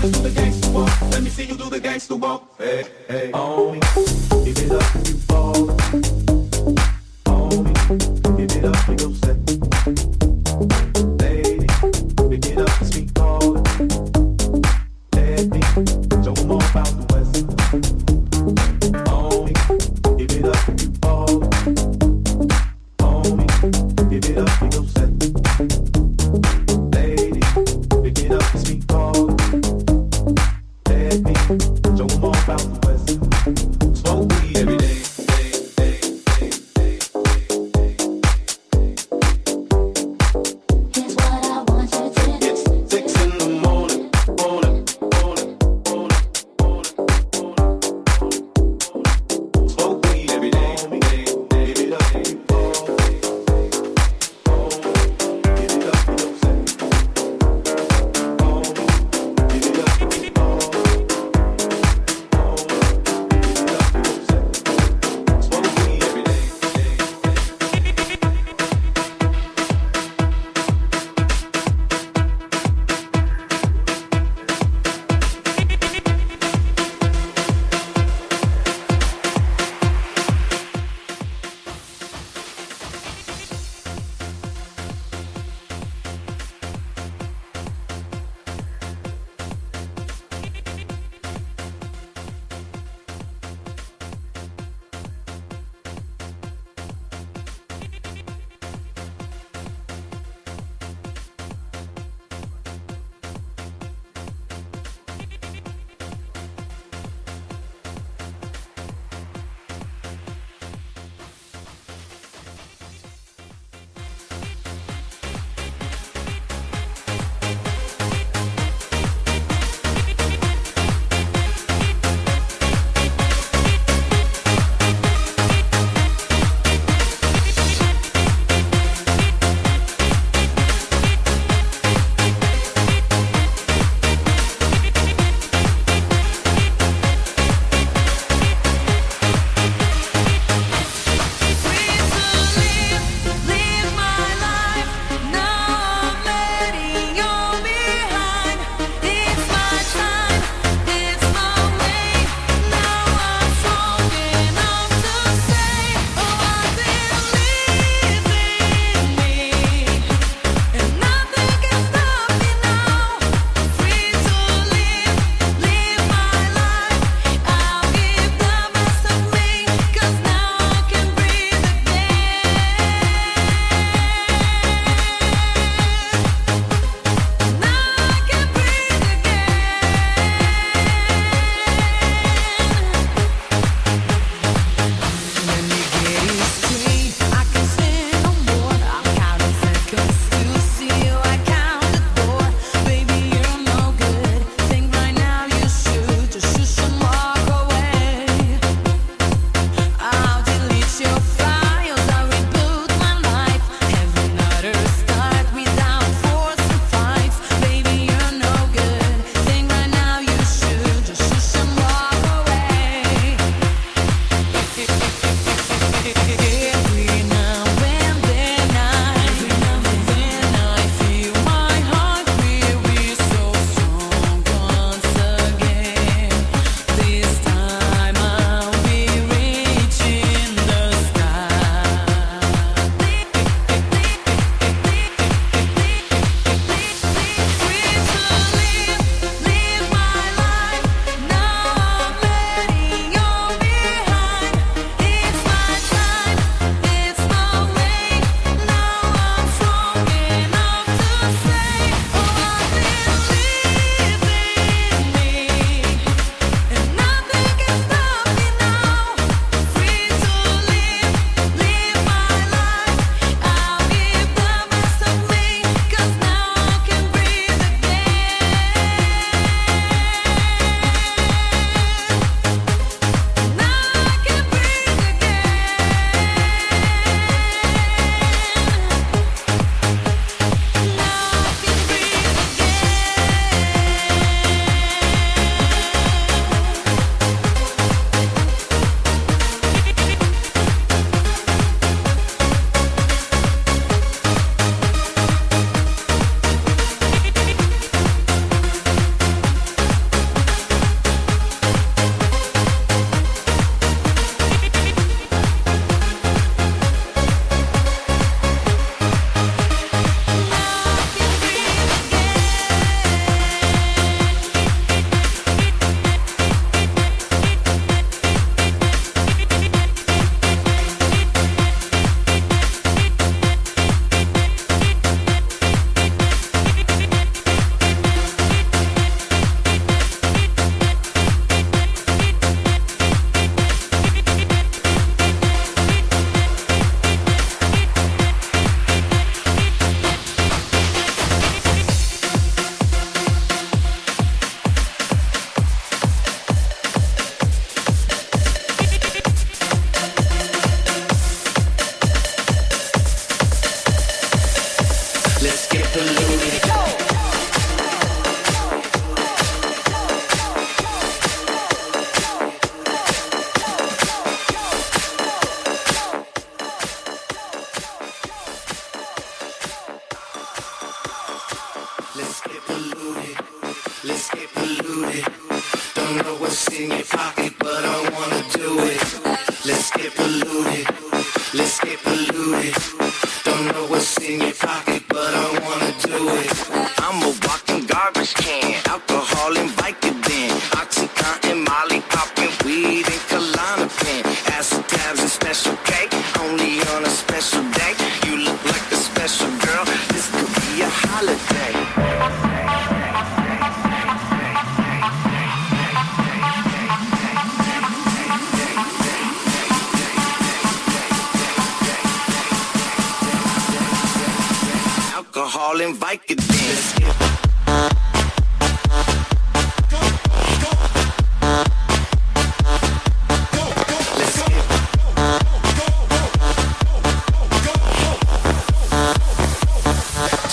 the gangster walk. Let me see you do the gangster walk. Hey, hey. Oh, give it up.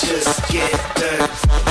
just get done.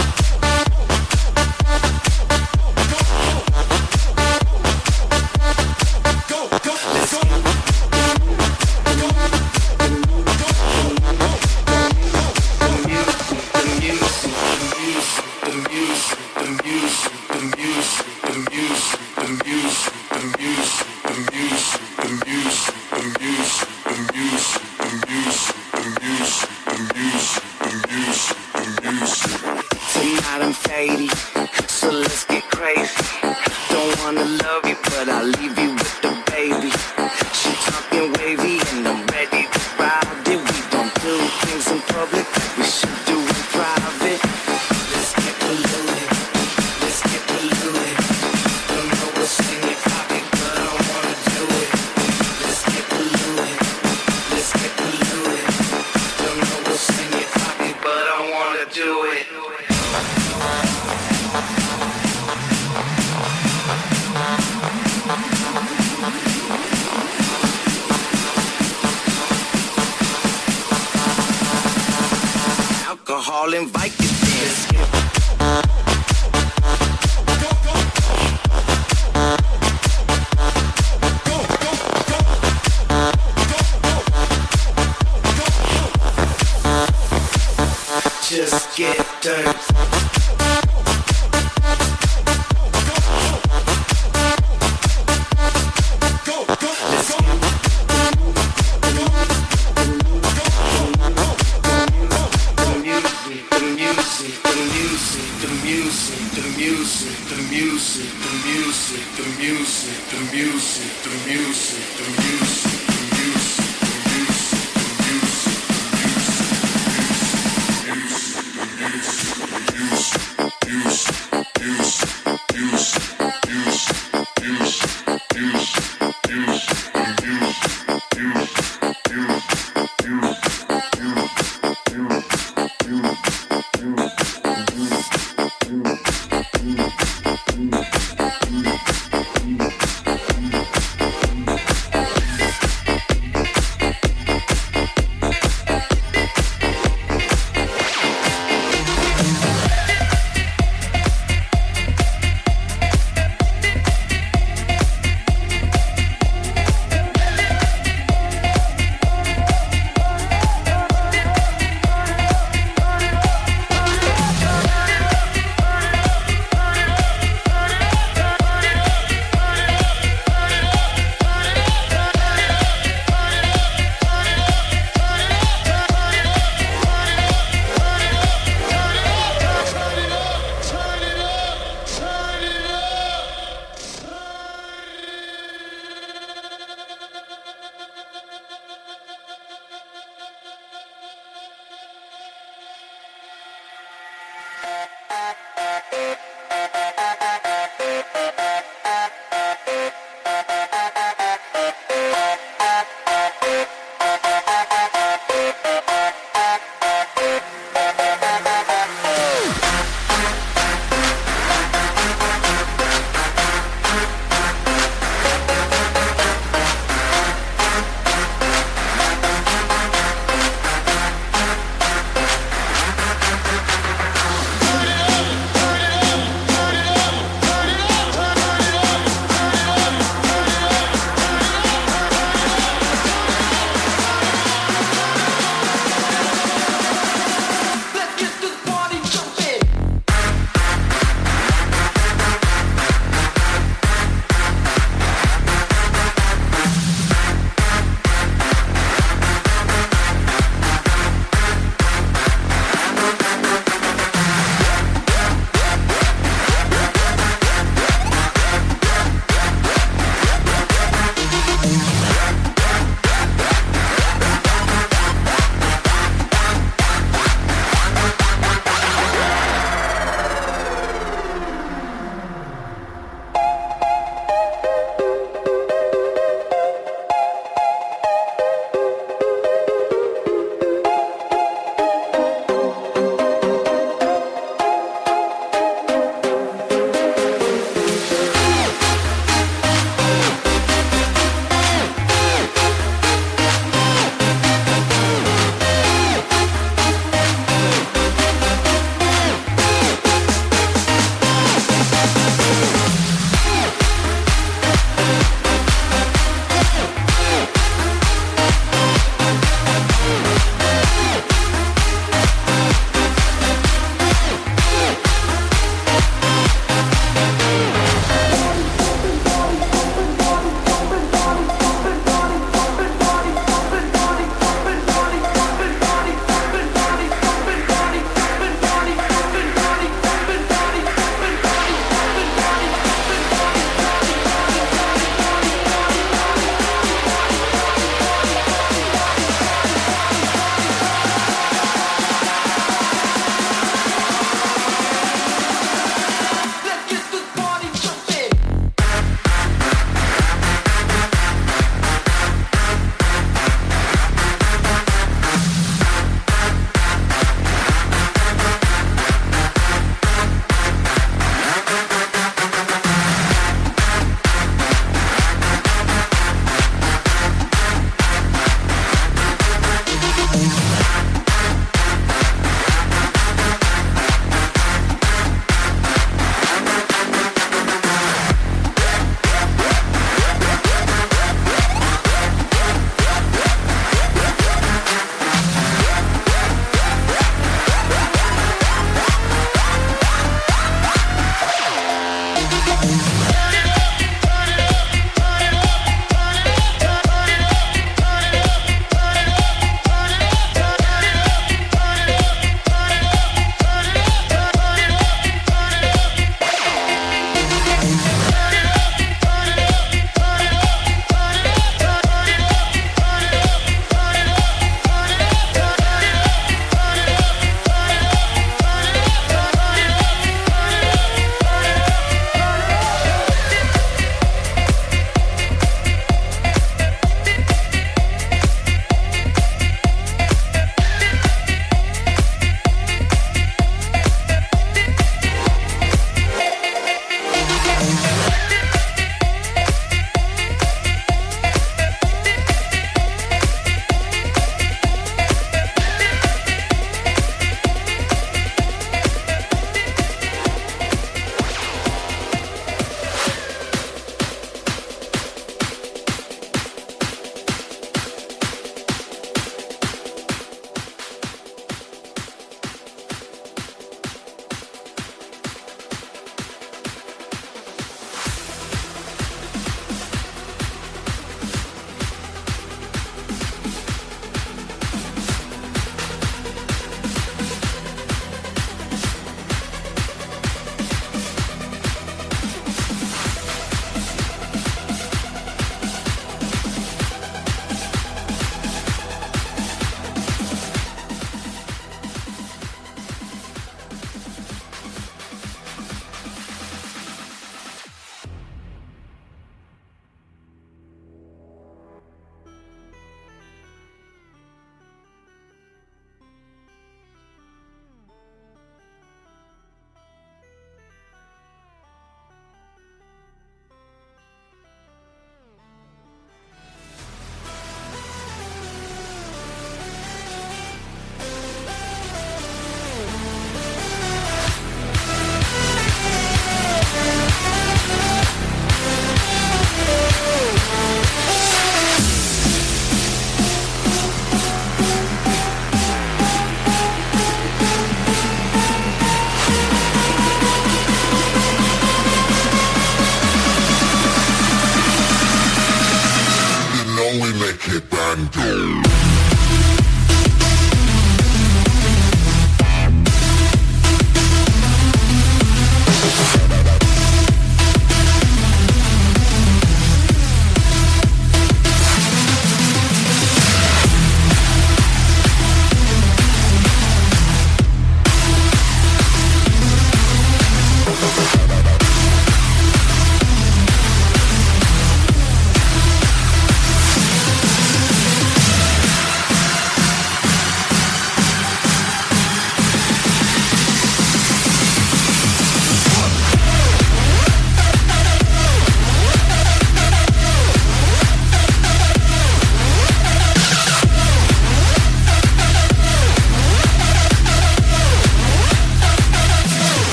music, the music, the music, the music, the music, the music, the music, the music, the music.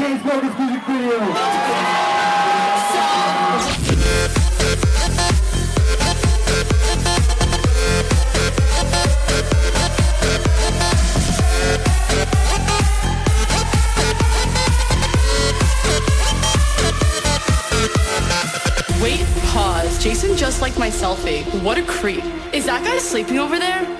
Music video. Wait, pause. Jason just liked my selfie. Eh? What a creep. Is that guy sleeping over there?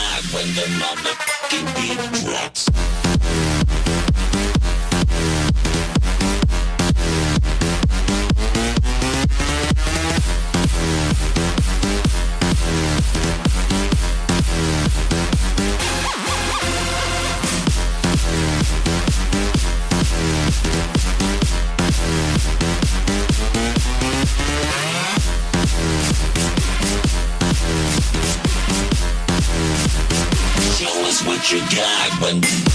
vibe when the motherfucking beat drops. you got one.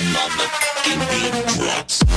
Mama, give me drops.